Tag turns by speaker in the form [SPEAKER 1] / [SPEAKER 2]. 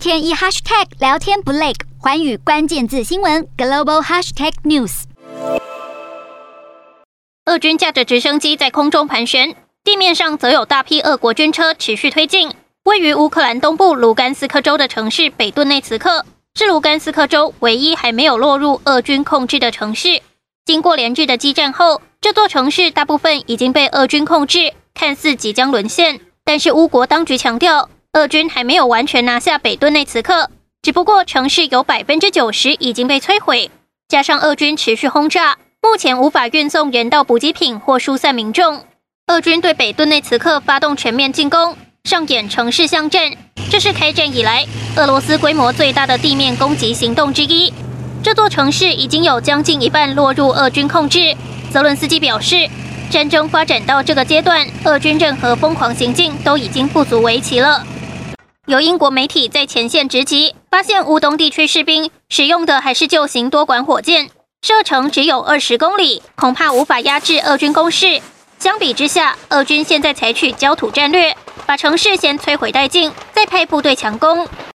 [SPEAKER 1] 天一 hashtag 聊天不累，环宇关键字新闻 global hashtag news。
[SPEAKER 2] 俄军驾着直升机在空中盘旋，地面上则有大批俄国军车持续推进。位于乌克兰东部卢甘斯克州的城市北顿内茨克，是卢甘斯克州唯一还没有落入俄军控制的城市。经过连日的激战后，这座城市大部分已经被俄军控制，看似即将沦陷。但是乌国当局强调，俄军还没有完全拿下北顿内茨克，只不过城市有百分之九十已经被摧毁。加上俄军持续轰炸，目前无法运送人道补给品或疏散民众。俄军对北顿内茨克发动全面进攻，上演城市巷战，这是开战以来俄罗斯规模最大的地面攻击行动之一。这座城市已经有将近一半落入俄军控制。泽伦斯基表示，战争发展到这个阶段，俄军任何疯狂行径都已经不足为奇了。有英国媒体在前线直击，发现乌东地区士兵使用的还是旧型多管火箭，射程只有二十公里，恐怕无法压制俄军攻势。相比之下，俄军现在采取焦土战略，把城市先摧毁殆尽，再派部队强攻。